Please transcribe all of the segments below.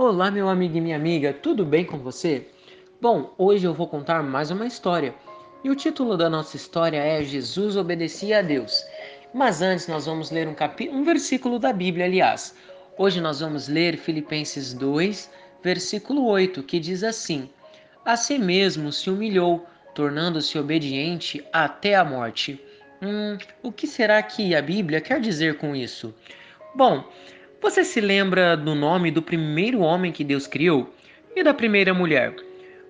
Olá, meu amigo e minha amiga, tudo bem com você? Bom, hoje eu vou contar mais uma história. E o título da nossa história é Jesus obedecia a Deus. Mas antes nós vamos ler um, um versículo da Bíblia, aliás. Hoje nós vamos ler Filipenses 2, versículo 8, que diz assim: A si mesmo se humilhou, tornando-se obediente até a morte. Hum, o que será que a Bíblia quer dizer com isso? Bom, você se lembra do nome do primeiro homem que Deus criou e da primeira mulher?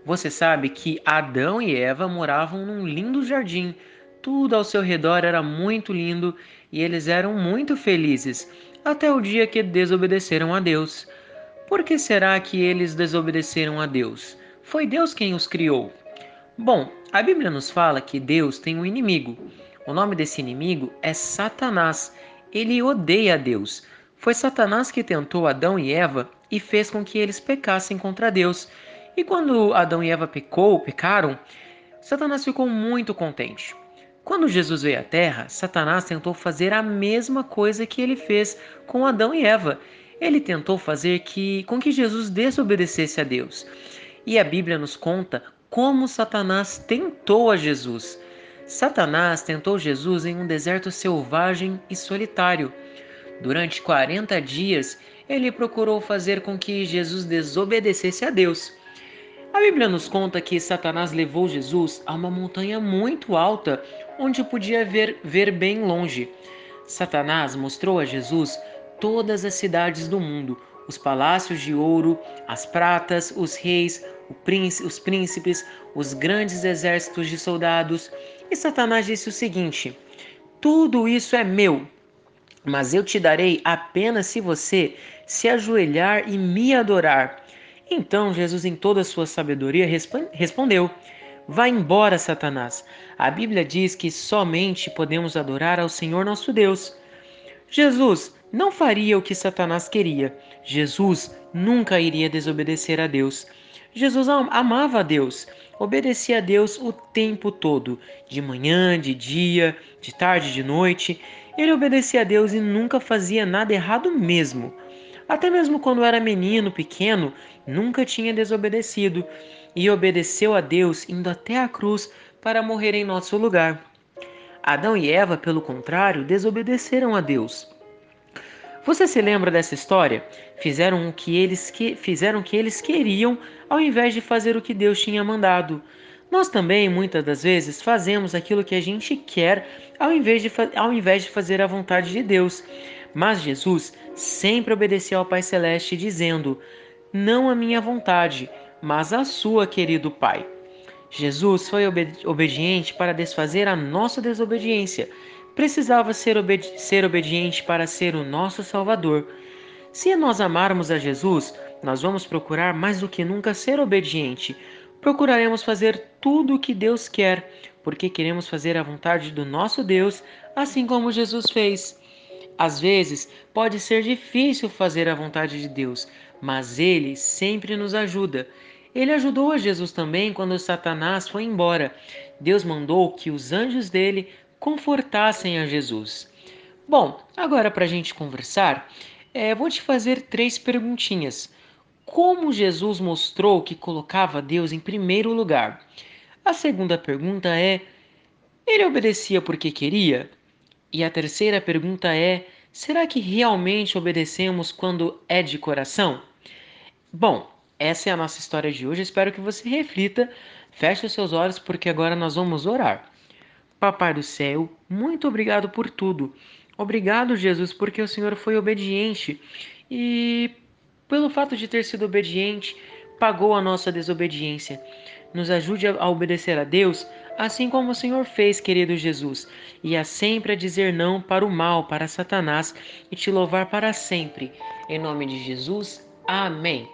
Você sabe que Adão e Eva moravam num lindo jardim. Tudo ao seu redor era muito lindo e eles eram muito felizes, até o dia que desobedeceram a Deus. Por que será que eles desobedeceram a Deus? Foi Deus quem os criou. Bom, a Bíblia nos fala que Deus tem um inimigo. O nome desse inimigo é Satanás. Ele odeia a Deus. Foi Satanás que tentou Adão e Eva e fez com que eles pecassem contra Deus. E quando Adão e Eva pecou, pecaram, Satanás ficou muito contente. Quando Jesus veio à Terra, Satanás tentou fazer a mesma coisa que ele fez com Adão e Eva. Ele tentou fazer que, com que Jesus desobedecesse a Deus. E a Bíblia nos conta como Satanás tentou a Jesus. Satanás tentou Jesus em um deserto selvagem e solitário. Durante 40 dias, ele procurou fazer com que Jesus desobedecesse a Deus. A Bíblia nos conta que Satanás levou Jesus a uma montanha muito alta, onde podia ver, ver bem longe. Satanás mostrou a Jesus todas as cidades do mundo, os palácios de ouro, as pratas, os reis, os príncipes, os grandes exércitos de soldados. E Satanás disse o seguinte: Tudo isso é meu, mas eu te darei apenas se você se ajoelhar e me adorar. Então Jesus, em toda a sua sabedoria, respondeu: Vá embora, Satanás. A Bíblia diz que somente podemos adorar ao Senhor nosso Deus. Jesus não faria o que Satanás queria. Jesus nunca iria desobedecer a Deus. Jesus amava a Deus, obedecia a Deus o tempo todo, de manhã, de dia, de tarde, de noite. Ele obedecia a Deus e nunca fazia nada errado mesmo. Até mesmo quando era menino, pequeno, nunca tinha desobedecido e obedeceu a Deus indo até a cruz para morrer em nosso lugar. Adão e Eva, pelo contrário, desobedeceram a Deus. Você se lembra dessa história? Fizeram o que eles que fizeram o que eles queriam ao invés de fazer o que Deus tinha mandado. Nós também, muitas das vezes, fazemos aquilo que a gente quer ao invés de, ao invés de fazer a vontade de Deus. Mas Jesus sempre obedeceu ao Pai Celeste, dizendo: Não a minha vontade, mas a sua, querido Pai. Jesus foi obediente para desfazer a nossa desobediência. Precisava ser, obedi ser obediente para ser o nosso Salvador. Se nós amarmos a Jesus, nós vamos procurar mais do que nunca ser obediente procuraremos fazer tudo o que Deus quer, porque queremos fazer a vontade do nosso Deus, assim como Jesus fez. Às vezes, pode ser difícil fazer a vontade de Deus, mas Ele sempre nos ajuda. Ele ajudou a Jesus também quando Satanás foi embora. Deus mandou que os anjos dele confortassem a Jesus. Bom, agora para a gente conversar, é, vou te fazer três perguntinhas como Jesus mostrou que colocava Deus em primeiro lugar? A segunda pergunta é: ele obedecia porque queria? E a terceira pergunta é: será que realmente obedecemos quando é de coração? Bom, essa é a nossa história de hoje. Espero que você reflita. Feche os seus olhos porque agora nós vamos orar. Papai do céu, muito obrigado por tudo. Obrigado, Jesus, porque o Senhor foi obediente e pelo fato de ter sido obediente, pagou a nossa desobediência. Nos ajude a obedecer a Deus, assim como o Senhor fez, querido Jesus, e a sempre a dizer não para o mal, para Satanás, e te louvar para sempre. Em nome de Jesus, amém.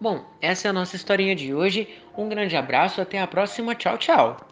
Bom, essa é a nossa historinha de hoje. Um grande abraço, até a próxima. Tchau, tchau.